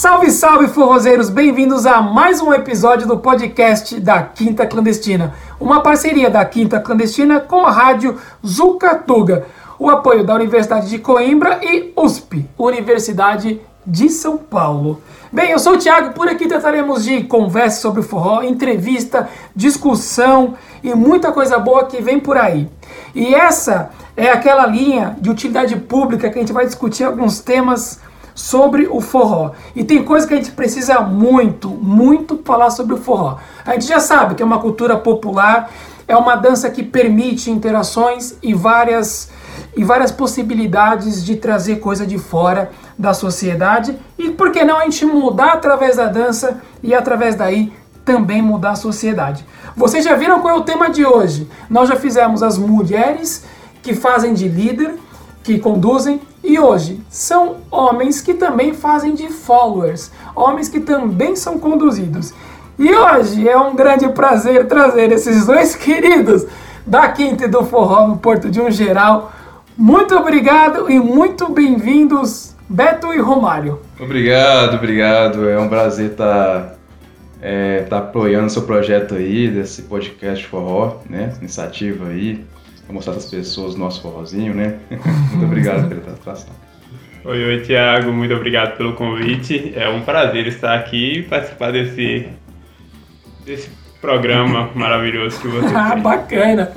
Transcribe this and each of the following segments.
Salve, salve, forrozeiros! Bem-vindos a mais um episódio do podcast da Quinta Clandestina, uma parceria da Quinta Clandestina com a rádio Zucatuga, o apoio da Universidade de Coimbra e USP, Universidade de São Paulo. Bem, eu sou o Thiago, por aqui trataremos de conversa sobre o forró, entrevista, discussão e muita coisa boa que vem por aí. E essa é aquela linha de utilidade pública que a gente vai discutir alguns temas sobre o forró. E tem coisa que a gente precisa muito, muito falar sobre o forró. A gente já sabe que é uma cultura popular, é uma dança que permite interações e várias e várias possibilidades de trazer coisa de fora da sociedade e por que não a gente mudar através da dança e através daí também mudar a sociedade. Vocês já viram qual é o tema de hoje? Nós já fizemos as mulheres que fazem de líder, que conduzem, e hoje são homens que também fazem de followers, homens que também são conduzidos. E hoje é um grande prazer trazer esses dois queridos da Quinta e do Forró no Porto de um Geral. Muito obrigado e muito bem-vindos, Beto e Romário. Obrigado, obrigado. É um prazer estar é, tá apoiando seu projeto aí, desse podcast forró, né? Iniciativa aí mostrar para as pessoas o nosso forrozinho, né? muito obrigado pela participação. Oi, oi, Tiago, muito obrigado pelo convite. É um prazer estar aqui e participar desse, desse programa maravilhoso que você Ah, bacana.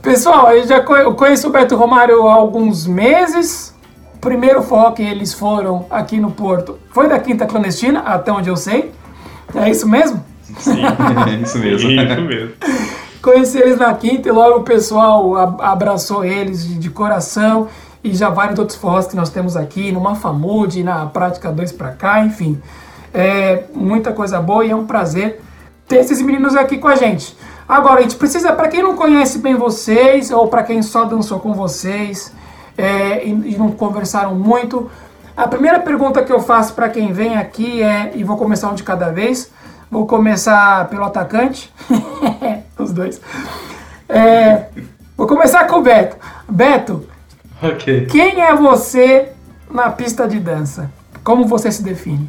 Pessoal, eu já conheço o Beto Romário há alguns meses. O primeiro forró que eles foram aqui no Porto foi da Quinta Clandestina, até onde eu sei. É isso mesmo? Sim, é isso mesmo. Isso mesmo. Conheci eles na quinta e logo o pessoal abraçou eles de, coração e já vários outros forrós que nós temos aqui, numa Famude, na Prática 2 para cá, enfim. É muita coisa boa e é um prazer ter esses meninos aqui com a gente. Agora, a gente precisa, para quem não conhece bem vocês, ou para quem só dançou com vocês é, e, e não conversaram muito, a primeira pergunta que eu faço para quem vem aqui é, e vou começar um de cada vez, Vou começar pelo atacante. Os dois. É, vou começar com o Beto. Beto, okay. quem é você na pista de dança? Como você se define?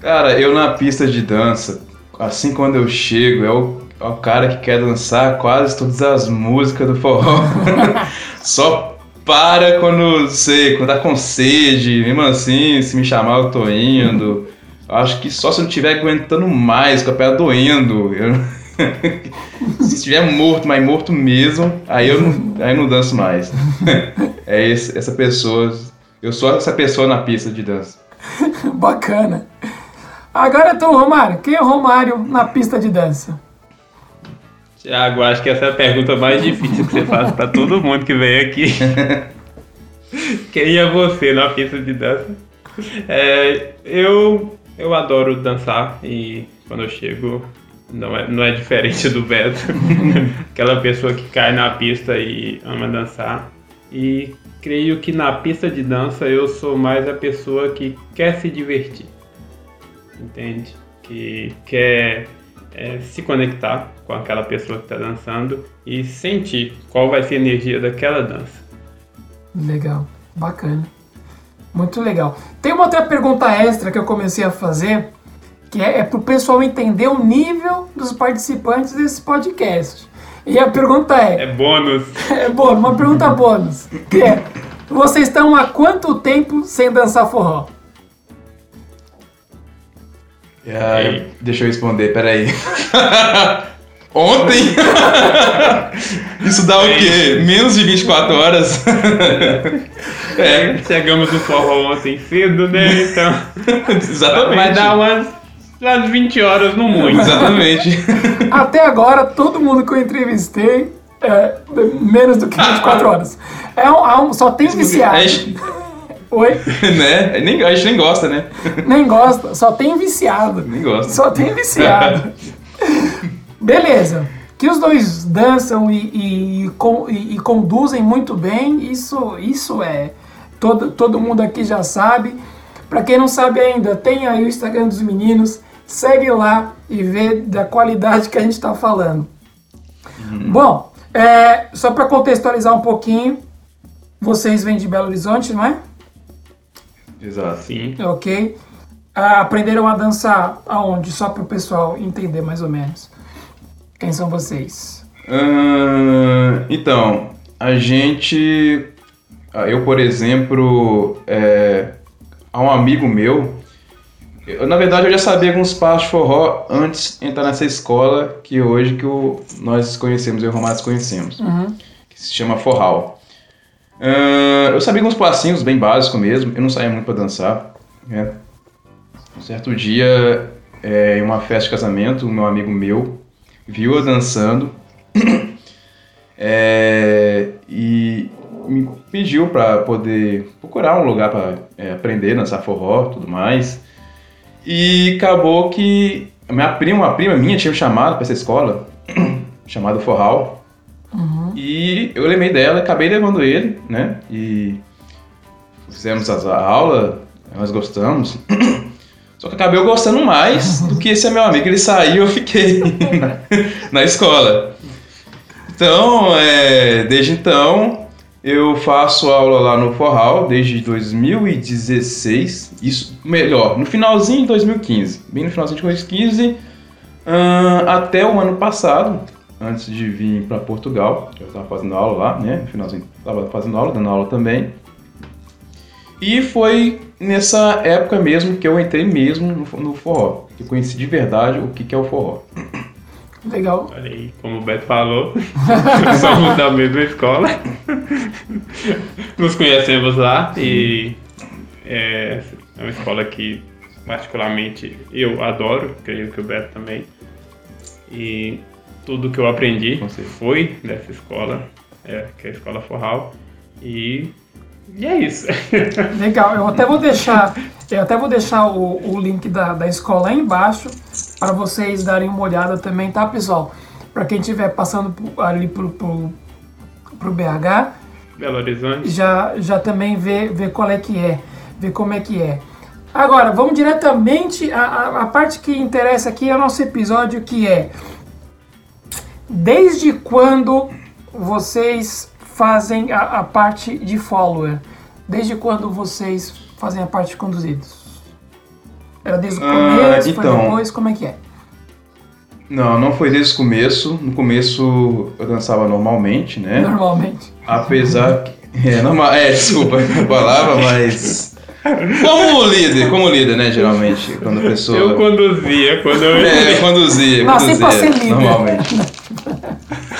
Cara, eu na pista de dança, assim quando eu chego, é o, é o cara que quer dançar quase todas as músicas do forró. Só para quando, sei, quando tá com sede, mesmo assim, se me chamar eu tô indo. Acho que só se eu não estiver aguentando mais, com a perna doendo. Eu... se estiver morto, mas morto mesmo, aí eu não, aí eu não danço mais. é esse, essa pessoa. Eu sou essa pessoa na pista de dança. Bacana. Agora tu, Romário. Quem é o Romário na pista de dança? Tiago, acho que essa é a pergunta mais difícil que você faz para todo mundo que vem aqui. Quem é você na pista de dança? É, eu eu adoro dançar e quando eu chego não é, não é diferente do Beto. Aquela pessoa que cai na pista e ama dançar. E creio que na pista de dança eu sou mais a pessoa que quer se divertir. Entende? Que quer é, se conectar com aquela pessoa que está dançando e sentir qual vai ser a energia daquela dança. Legal, bacana. Muito legal. Tem uma outra pergunta extra que eu comecei a fazer, que é, é para o pessoal entender o nível dos participantes desse podcast. E a pergunta é. É bônus. É bônus, uma pergunta bônus. Que é: vocês estão há quanto tempo sem dançar forró? Ah, deixa eu responder, peraí. Ontem? Isso dá o quê? Menos de 24 horas? É. Chegamos no forró ontem cedo, né? Então. Exatamente. Vai dar umas, umas 20 horas no muito. Exatamente. Até agora, todo mundo que eu entrevistei é menos do que 24 horas. É um, é um só tem viciado. Oi? né? Nem, a gente nem gosta, né? Nem gosta, só tem viciado. Nem gosta. Só tem viciado. Beleza. Que os dois dançam e, e, e, e, conduzem muito bem, isso, isso é. Todo, todo mundo aqui já sabe. Para quem não sabe ainda, tem aí o Instagram dos meninos. Segue lá e vê da qualidade que a gente está falando. Uhum. Bom, é, só para contextualizar um pouquinho, vocês vêm de Belo Horizonte, não é? Exato. Sim. Ok? Ah, aprenderam a dançar aonde? Só para o pessoal entender mais ou menos. Quem são vocês? Ahn, então, a gente. Ah, Eu, por exemplo, é, há um amigo meu. eu, na verdade, eu já sabia alguns passos de forró antes de entrar nessa escola que hoje que o- nós conhecemos, eu e o Romário conhecemos, Uhum. que se chama Forral. Ahn, eu sabia alguns passinhos bem básicos mesmo, eu não saía muito pra dançar. Né? Um certo dia, é, em uma festa de casamento, um meu amigo meu viu eu dançando é, pediu para poder procurar um lugar para aprender a dançar forró e tudo mais. E acabou que a minha prima, uma prima minha tinha me chamado para essa escola, chamada Forral. E eu lembrei dela, acabei levando ele, né? E fizemos as- a aula, nós gostamos. Só que acabei eu gostando mais do que esse meu amigo. Ele saiu eu fiquei na, na escola. Então, é, desde então, eu faço aula lá no Forral desde 2016. Isso, melhor, no finalzinho de 2015. Bem no finalzinho de 2015, ahn, até o ano passado, antes de vir para Portugal. Eu estava fazendo aula lá, né? No finalzinho, estava fazendo aula, dando aula também. E foi nessa época mesmo que eu entrei mesmo no, no forró. Que eu conheci de verdade o que, que é o forró. Legal. Olha aí, como o Beto falou, somos da mesma escola. Nos conhecemos lá e é, é uma escola que particularmente eu adoro, creio que o Beto também. E tudo que eu aprendi foi dessa escola, é, que é a Escola Forral. E, e é isso. Legal. Eu até vou deixar, eu até vou deixar o, o link da, da escola aí embaixo para vocês darem uma olhada também, tá, pessoal? Para quem estiver passando ali pro, pro, pro BH, Belo Horizonte. já, já também vê, vê qual é que é, vê como é que é. Agora, vamos diretamente, a, a, a parte que interessa aqui é o nosso episódio, que é desde quando vocês fazem a, a parte de follower? Desde quando vocês fazem a parte de conduzidos? Era desde o Ah, começo, foi então. depois, como é que é? Não, não foi desde o começo. No começo eu dançava normalmente, né? Normalmente. Apesar que. É, normal, é, desculpa a palavra, mas. Como líder, como líder, né? Geralmente, quando a pessoa. Eu conduzia, quando eu. É, eu conduzia, Nasci conduzia, pra ser líder. normalmente.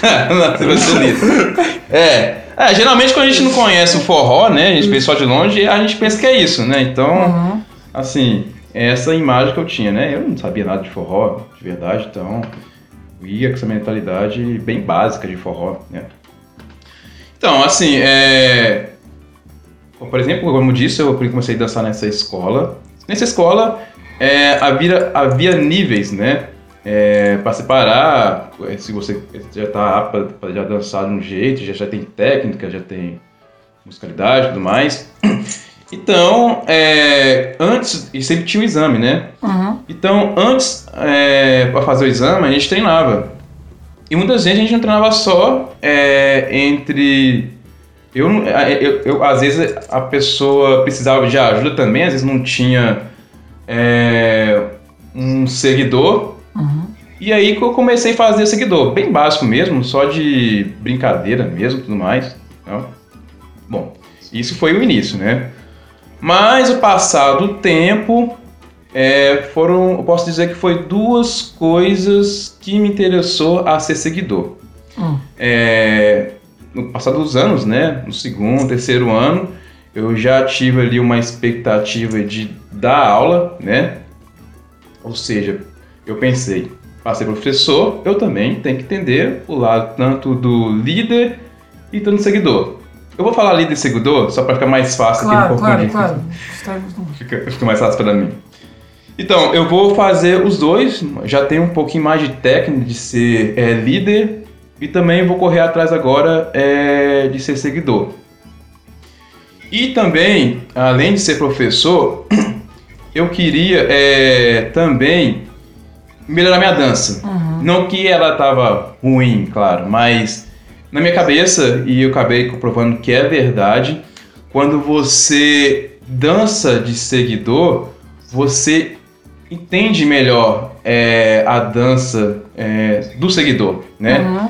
Nasci pra ser líder. É. é, geralmente quando a gente não conhece o forró, né, a gente vê só de longe, a gente pensa que é isso, né, então, Uhum. assim, essa imagem que eu tinha, né, eu não sabia nada de forró, de verdade, então, ia com essa mentalidade bem básica de forró, né. Então, assim, é... Por exemplo, como eu disse, eu comecei a dançar nessa escola. Nessa escola é, havia, havia níveis, né? É, para separar, é, se você já está apto para já dançar de um jeito, já, já tem técnica, já tem musicalidade e tudo mais. Então, é, antes, e sempre tinha o exame, né? Uhum. Então, antes, para fazer o exame, a gente treinava. E muitas vezes a gente não treinava só é, entre. Eu, eu, eu- às vezes a pessoa precisava de ajuda também, às vezes não tinha é, um seguidor. Uhum. E aí que eu comecei a fazer seguidor, bem básico mesmo, só de brincadeira mesmo, tudo mais. né? Bom, isso foi o início, né? Mas o passar do tempo, é, foram, eu posso dizer que foi duas coisas que me interessou a ser seguidor. Hum. É, no passar dos anos, né, no segundo, terceiro ano, eu já tive ali uma expectativa de dar aula, né? Ou seja, eu pensei, para ser professor, eu também tenho que entender o lado tanto do líder e tanto do seguidor. Eu vou falar líder e seguidor só para ficar mais fácil Claro, aqui no claro, claro. Está- Fica, fica mais fácil para mim. Então, eu vou fazer os dois. Já tenho um pouquinho mais de técnica de ser é, líder e também vou correr atrás agora é, de ser seguidor. E também, além de ser professor, eu queria é, também melhorar minha dança. Uhum. Não que ela tava ruim, claro, mas na minha cabeça, e eu acabei comprovando que é verdade, quando você dança de seguidor, você entende melhor é, a dança é, do seguidor, né? Uhum.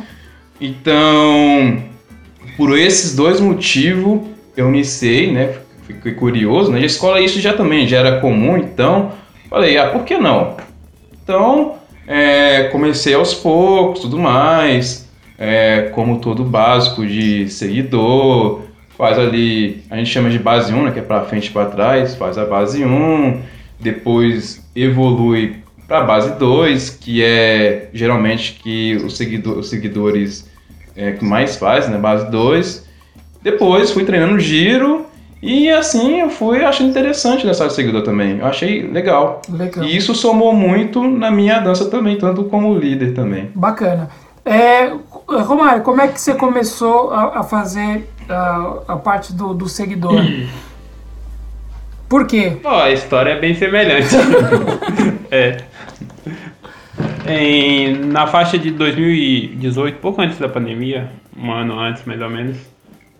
Então, por esses dois motivos, eu iniciei, né? Fiquei curioso, né? Na escola isso já também já era comum, então falei, ah, por que não? Então, é, comecei aos poucos, tudo mais, é, como todo básico de seguidor, faz ali, a gente chama de base 1, né, que é para frente e para trás, faz a base 1, depois evolui para a base 2, que é geralmente que os, seguidor, os seguidores é, que mais fazem, né, base 2. Depois fui treinando giro e assim eu fui achando interessante nessa de seguidor também. Eu achei legal. Legal. E isso somou muito na minha dança também, tanto como líder também. Bacana. É, Romário, como é que você começou a, a fazer a, a parte do, do seguidor? Por quê? Ó, a história é bem semelhante. é. Em, na faixa de 2018, pouco antes da pandemia, um ano antes mais ou menos,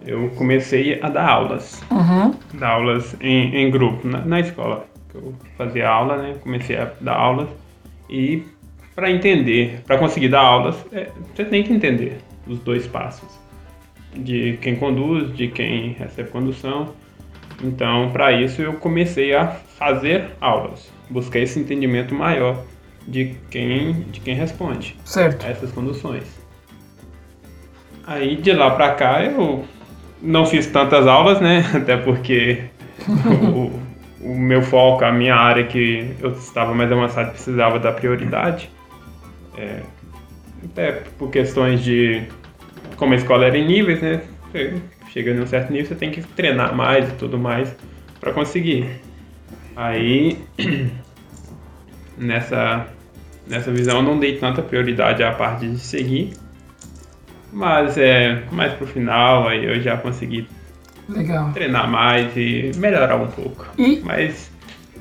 eu comecei a dar aulas. Uhum. Dar aulas em, em grupo, na, na escola. Eu fazia aula, né? Comecei a dar aulas. E para entender, para conseguir dar aulas, é, você tem que entender os dois passos. De quem conduz, de quem recebe condução. Então, para isso, eu comecei a fazer aulas. Busquei esse entendimento maior de quem, de quem responde Certo. a essas conduções. Aí, de lá para cá, eu não fiz tantas aulas, né? Até porque o, o meu foco, a minha área que eu estava mais avançado, precisava da prioridade. É, até por questões de como a escola era em níveis, né? Você chega num certo nível, você tem que treinar mais e tudo mais para conseguir. Aí nessa nessa visão eu não dei tanta prioridade à parte de seguir, mas é mais pro final aí eu já consegui Legal. treinar mais e melhorar um pouco. E Mas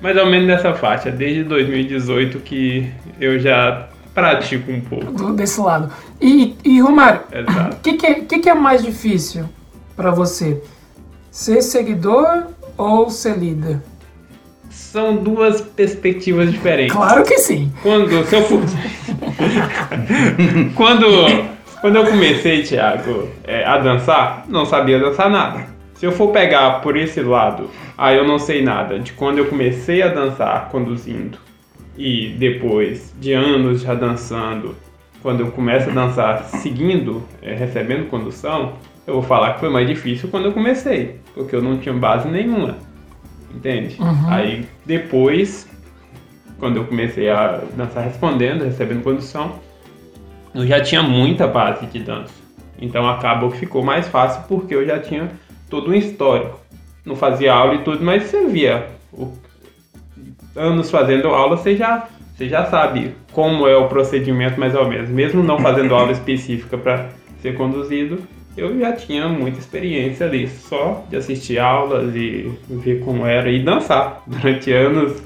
mais ou menos nessa faixa, desde 2018 que eu já pratico um pouco. do- desse lado. E, e Romário, o que, que, é, que, que é mais difícil para você? Ser seguidor ou ser líder? São duas perspectivas diferentes. Claro que sim. Quando, se eu for... quando, quando eu comecei, Thiago, é, a dançar, não sabia dançar nada. Se eu for pegar por esse lado, aí eu não sei nada de quando eu comecei a dançar conduzindo e depois de anos já dançando, quando eu começo a dançar seguindo, é, recebendo condução, eu vou falar que foi mais difícil quando eu comecei, porque eu não tinha base nenhuma. Entende? Aí depois quando eu comecei a dançar respondendo, recebendo condução, eu já tinha muita base de dança. Então acabou que ficou mais fácil porque eu já tinha todo um histórico. Não fazia aula e tudo, mas você via o- anos fazendo aula, você já, você já sabe como é o procedimento mais ou menos. Mesmo não fazendo aula específica para ser conduzido, eu já tinha muita experiência ali, só de assistir aulas e ver como era e dançar durante anos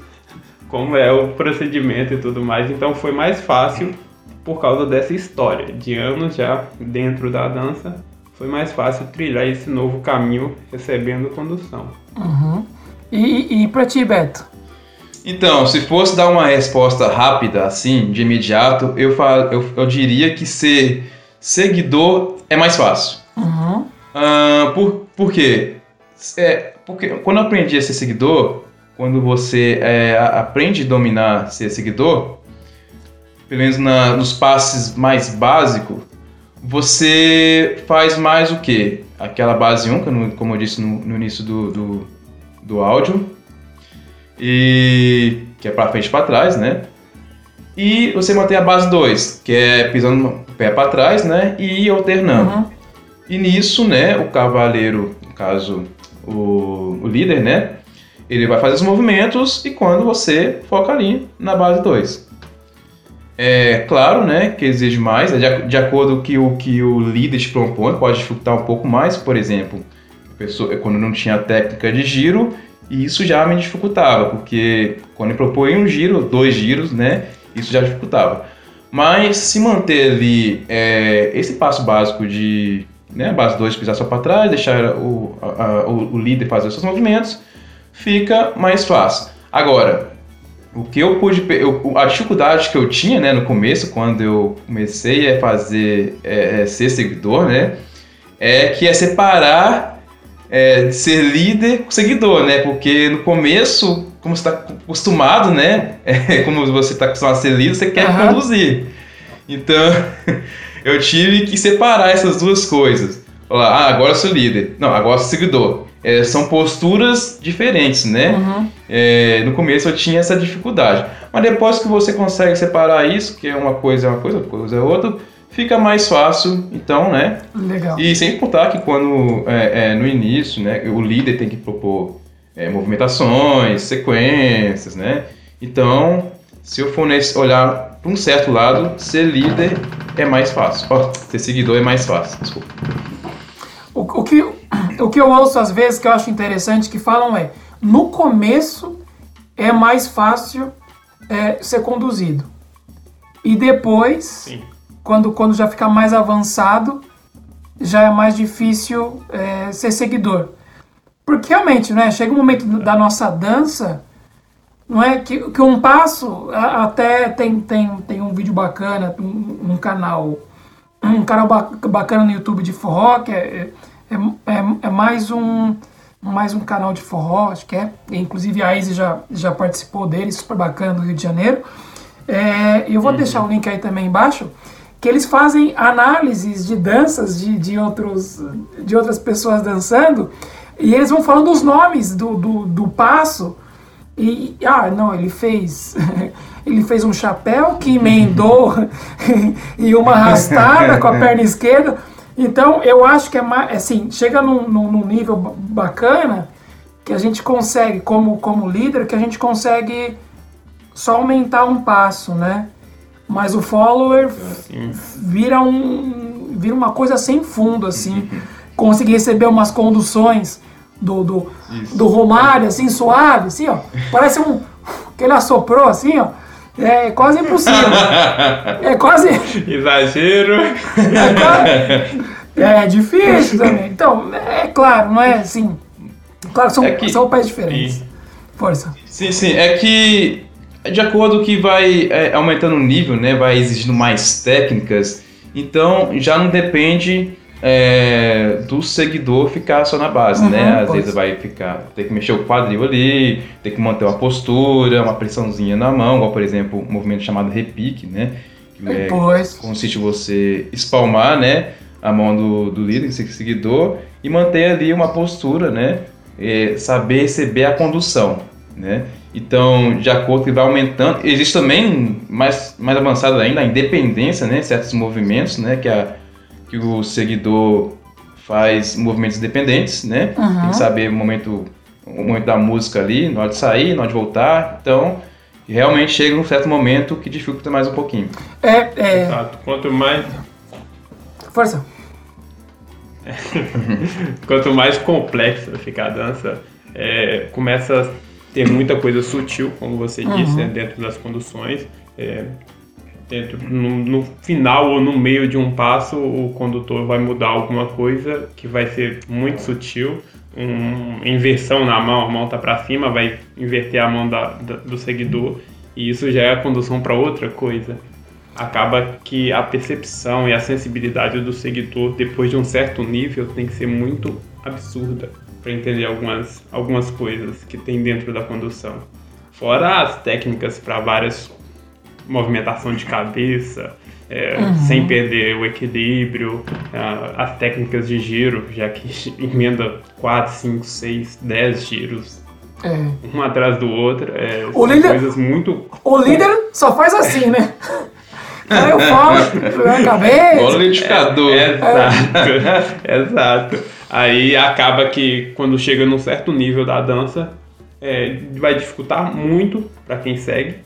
como é o procedimento e tudo mais. Então foi mais fácil por causa dessa história de anos já dentro da dança. Foi mais fácil trilhar esse novo caminho recebendo condução. Uhum. E, e pra ti, Beto? Então, se fosse dar uma resposta rápida, assim, de imediato, eu, fa- eu, eu diria que ser seguidor é mais fácil. Uhum. Ah, por, por quê? É, porque quando eu aprendi a ser seguidor, quando você é, aprende a dominar ser seguidor, pelo menos na- nos passes mais básicos, você faz mais o quê? Aquela base 1, que eu não- como eu disse no, no início do, do, do áudio, e que é para frente e para trás, né? E você mantém a base 2, que é pisando o pé para trás, né? E alternando. Uhum. E nisso, né, o cavaleiro, no caso, o, o líder, né, ele vai fazer os movimentos e quando você foca ali na base 2. É claro, né, que exige mais, né, de, de acordo com que o que o líder te propõe, pode dificultar um pouco mais, por exemplo, pessoa, quando não tinha técnica de giro, e isso já me dificultava, porque quando ele propõe um giro, dois giros, né, isso já dificultava. Mas se manter ali é, esse passo básico de né, base 2 pisar só para trás, deixar o, a- o líder fazer os seus movimentos, fica mais fácil. Agora, o que eu pude. Eu, a dificuldade que eu tinha né, no começo, quando eu comecei a fazer. É, é, ser seguidor, né? É que é separar é, ser líder com seguidor, né? Porque no começo, como você está acostumado, né? É, como você está acostumado a ser líder, você quer uhum. conduzir. Então, eu tive que separar essas duas coisas. Falar, ah, agora eu sou líder. Não, agora eu sou seguidor. É, são posturas diferentes, né? Uhum. É, no começo eu tinha essa dificuldade. Mas depois que você consegue separar isso, que é uma coisa é uma coisa, outra coisa é outra, fica mais fácil, então, né? Legal. E sem contar que quando, é, é, no início, né, o líder tem que propor é, movimentações, sequências, né? Então, se eu for nesse, olhar para um certo lado, ser líder é mais fácil. Oh, ser seguidor é mais fácil, desculpa. O, o, que, o que eu ouço às vezes que eu acho interessante que falam é no começo é mais fácil é, ser conduzido. E depois, Sim. Quando, quando já fica mais avançado, já é mais difícil é, ser seguidor. Porque realmente, né, chega um momento da nossa dança, não é que, que um passo, até tem, tem, tem um vídeo bacana, um, um canal um canal bacana no YouTube de forró, que é, é, é, é, mais um mais um canal de forró, acho que é. Inclusive a Izzy já, já participou dele, super bacana, do Rio de Janeiro. É, eu vou uhum. deixar o link aí também embaixo, que eles fazem análises de danças de, de, outros, de outras pessoas dançando, e eles vão falando os nomes do, do, do passo, e, ah, não, ele fez ele fez um chapéu que emendou e uma arrastada com a perna esquerda. Então, eu acho que é mais, assim, chega num, num, nível bacana que a gente consegue, como, como líder, que a gente consegue só aumentar um passo, né? Mas o follower vira, um, vira uma coisa sem fundo, assim. Conseguir receber umas conduções do, do, do Romário, assim, suave, assim, ó. Parece um... que ele assoprou, assim, ó. É quase impossível. é quase. Exagero. É, quase... é difícil também. Então, é claro, não é assim. Claro, são, é que... são pés diferentes. Força. Sim, sim. É que de acordo que vai é, aumentando o nível, né, vai exigindo mais técnicas, então já não depende é, do seguidor ficar só na base, né? uhum, né? Às vezes vai ficar, tem que mexer o quadril ali, tem que manter uma postura, uma pressãozinha na mão, igual por exemplo um movimento chamado repique, né? Que é, consiste em você espalmar, né? A mão do, do líder, do seguidor, e manter ali uma postura, né? É, saber receber a condução, né? Então, de acordo que vai aumentando, existe também mais, mais avançado ainda a independência, né? Certos movimentos, né? Que a que o seguidor faz movimentos independentes, né? Uhum. Tem que saber o momento, o momento da música ali, na hora de sair, na hora de voltar. Então, realmente chega um certo momento que dificulta mais um pouquinho. É, é... Exato. Quanto mais... Força. Quanto mais complexa fica a dança, é, começa ter muita coisa sutil, como você uhum. disse, né, dentro das conduções. É, dentro, no, no, final ou no meio de um passo, o condutor vai mudar alguma coisa que vai ser muito sutil. Um, inversão na mão, a mão tá para cima, vai inverter a mão da, da, do seguidor e isso já é a condução para outra coisa. Acaba que a percepção e a sensibilidade do seguidor, depois de um certo nível, tem que ser muito absurda para entender algumas, algumas coisas que tem dentro da condução. Fora as técnicas para várias movimentação de cabeça, é, uhum. sem perder o equilíbrio, uh, as técnicas de giro, já que emenda 4, 5, 6, 10 giros. É. Um atrás do outro. É, o líder, coisas muito. O líder só faz assim, né? Aí eu falo, a cabeça. O liquidificador. É, exato. exato. Aí acaba que quando chega num certo nível da dança, é, vai dificultar muito para quem segue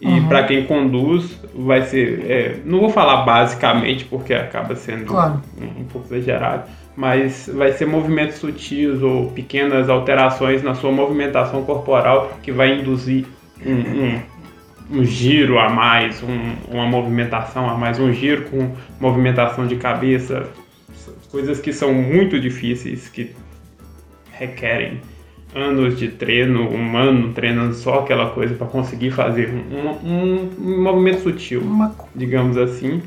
e uhum. para quem conduz, vai ser. É, não vou falar basicamente, porque acaba sendo claro. um, um, pouco exagerado, mas vai ser movimentos sutis ou pequenas alterações na sua movimentação corporal que vai induzir um, um, um giro a mais, uma movimentação a mais, um giro com movimentação de cabeça, coisas que são muito difíceis, que requerem anos de treino, um ano treinando só aquela coisa para conseguir fazer um, um, um, movimento sutil, Uma... digamos assim,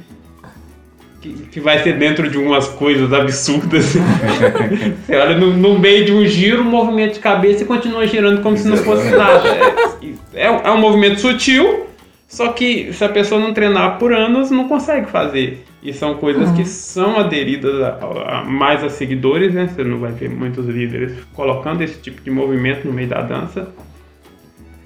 que, que vai ser dentro de umas coisas absurdas. Você olha no, no, meio de um giro, um movimento de cabeça e continua girando como se não fosse nada. É, é, é um movimento sutil, só que se a pessoa não treinar por anos, não consegue fazer. E são coisas uhum. que são aderidas a, a, mais a seguidores, né? Você não vai ver muitos líderes colocando esse tipo de movimento no meio da dança,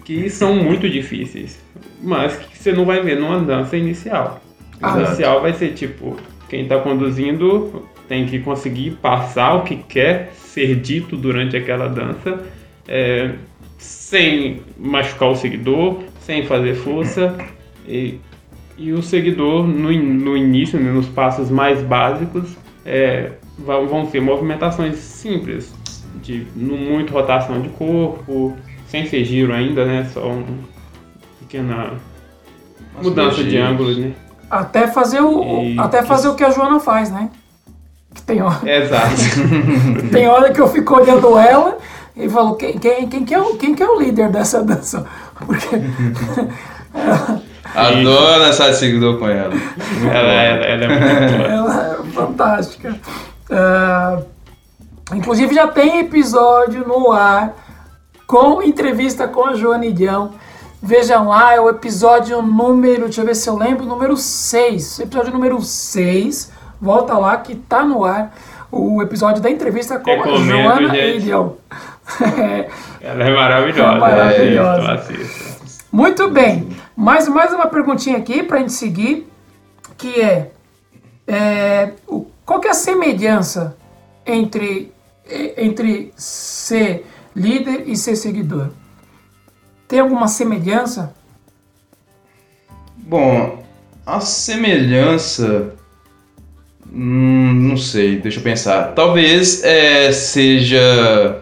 que são muito difíceis, mas que você não vai ver numa dança inicial. A ah, inicial vai ser tipo, quem está conduzindo tem que conseguir passar o que quer ser dito durante aquela dança, é, sem machucar o seguidor, sem fazer força. E e o seguidor, no, no início, né, nos passos mais básicos, é, vão ser movimentações simples, de não muito rotação de corpo, sem ser giro ainda, né? Só uma pequena mudança de ângulos, né? Até fazer o, e... até fazer o que a Joana faz, né? Que tem hora. Exato. tem hora que eu fico olhando ela e falo, quem, quem, quem, que, é o, quem que é o líder dessa dança? Porque Adoro essa seguidor com ela. Ela, ela, ela, é muito boa. Ela é fantástica. Uh, inclusive já tem episódio no ar com entrevista com a Joana Idião. Vejam lá, é o episódio número, deixa eu ver se eu lembro, número 6. Episódio número 6. Volta lá que tá no ar o episódio da entrevista com a Joana Idião. Ela é maravilhosa. É maravilhosa. É, Muito bem. Mais, mais uma perguntinha aqui para a gente seguir, que é, é o, qual que é a semelhança entre, entre ser líder e ser seguidor? Tem alguma semelhança? Bom, a semelhança. Hum, não sei, deixa eu pensar. Talvez é, seja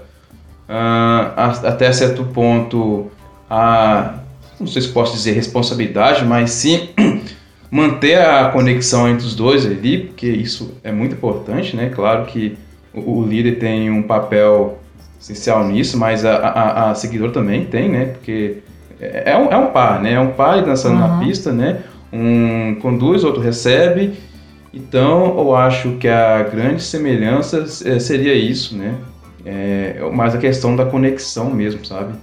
uh, até certo ponto a não sei se posso dizer responsabilidade, mas sim manter a conexão entre os dois ali, porque isso é muito importante, né? Claro que o, líder tem um papel essencial nisso, mas a, a, a seguidora também tem, né? Porque é, é um, é um par, né? É um par dançando uhum. na pista, né? Um conduz, outro recebe. Então, eu acho que a grande semelhança é, seria isso, né? É, mais a questão da conexão mesmo, sabe?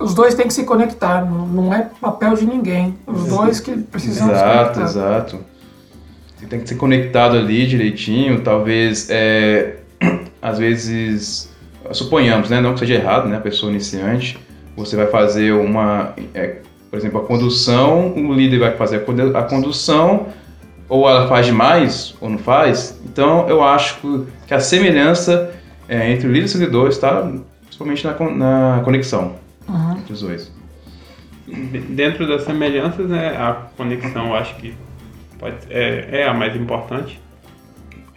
Os dois têm que se conectar, não, é papel de ninguém. Os dois que precisam exato, se conectar. Exato, Você tem que ser conectado ali direitinho, talvez, é, às vezes, suponhamos, né, não que seja errado, né, a pessoa iniciante, você vai fazer uma, é, por exemplo, a condução, o líder vai fazer a condução, ou ela faz demais, ou não faz. Então, eu acho que a semelhança é, entre o líder e o seguidor está principalmente na, na conexão uhum. entre os dois. Dentro das semelhanças, né, a conexão eu acho que pode, é, é a mais importante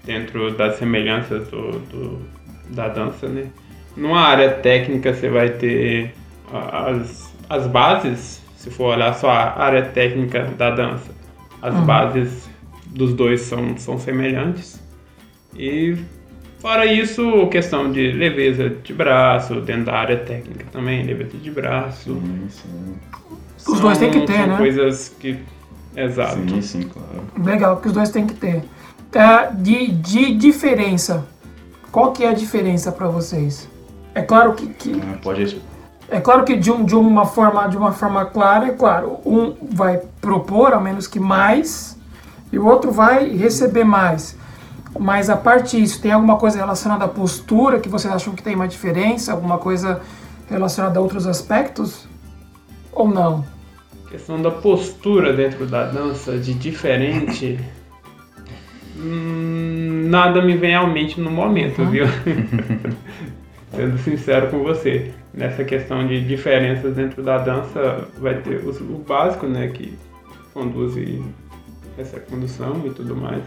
dentro das semelhanças do, do, da dança, né? Numa área técnica você vai ter as, as bases, se for olhar só a área técnica da dança, as uhum. bases dos dois são, são semelhantes. E Fora isso, questão de leveza de braço, dentro da área técnica também, leveza de braço. Sim, sim. Os dois têm que ter, são né? coisas que. Exato. Sim, sim, claro. Legal, que os dois têm que ter. É, de, de diferença, qual que é a diferença para vocês? É claro que, que ah, pode é claro que de, um, de uma forma de uma forma clara, é claro, um vai propor ao menos que mais e o outro vai receber mais. Mas a parte disso, tem alguma coisa relacionada à postura que vocês acham que tem uma diferença? Alguma coisa relacionada a outros aspectos? Ou não? A questão da postura dentro da dança, de diferente. hum, nada me vem à mente no momento, viu? Sendo sincero com você. Nessa questão de diferenças dentro da dança, vai ter o, o básico, né? Que conduz essa condução e tudo mais.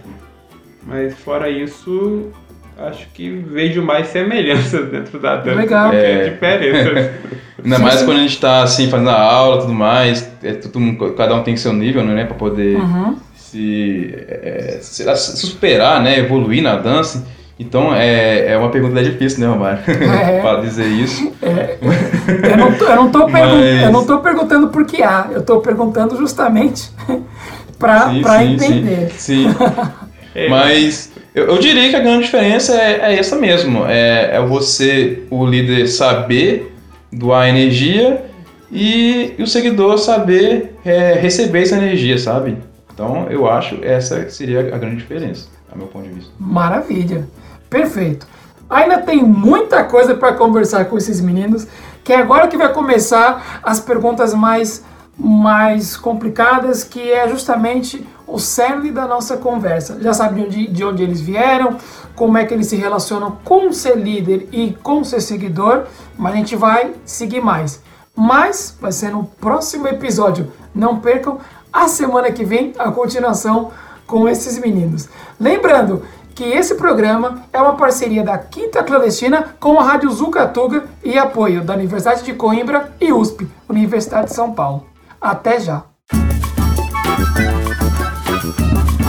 Mas fora isso, acho que vejo mais semelhanças dentro da dança Legal. que é. diferenças. Ainda mais quando a gente está assim, fazendo a aula e tudo mais, é tudo, cada um tem seu nível, né, para poder uhum. se, é, se, superar, né, evoluir na dança. Então é, é uma pergunta difícil, né, Romário? É. para dizer isso. É, eu, não tô, eu, não tô Mas- eu não tô perguntando por que há, eu tô perguntando justamente para Sim, para sim, entender. Sim. sim. É. Mas eu, eu diria que a grande diferença é, é essa mesmo. É, é você, o líder, saber doar energia e, e o seguidor saber é, receber essa energia, sabe? Então eu acho essa seria a grande diferença, a meu ponto de vista. Maravilha. Perfeito. Ainda tem muita coisa para conversar com esses meninos, que é agora que vai começar as perguntas mais mais complicadas, que é justamente o cerne da nossa conversa. Já sabe de onde, de onde eles vieram, como é que eles se relacionam com ser líder e com ser seguidor, mas a gente vai seguir mais. Mas vai ser no próximo episódio. Não percam a semana que vem a continuação com esses meninos. Lembrando que esse programa é uma parceria da Quinta Clandestina com a Rádio Zucatuga e apoio da Universidade de Coimbra e USP, Universidade de São Paulo. Até já! Música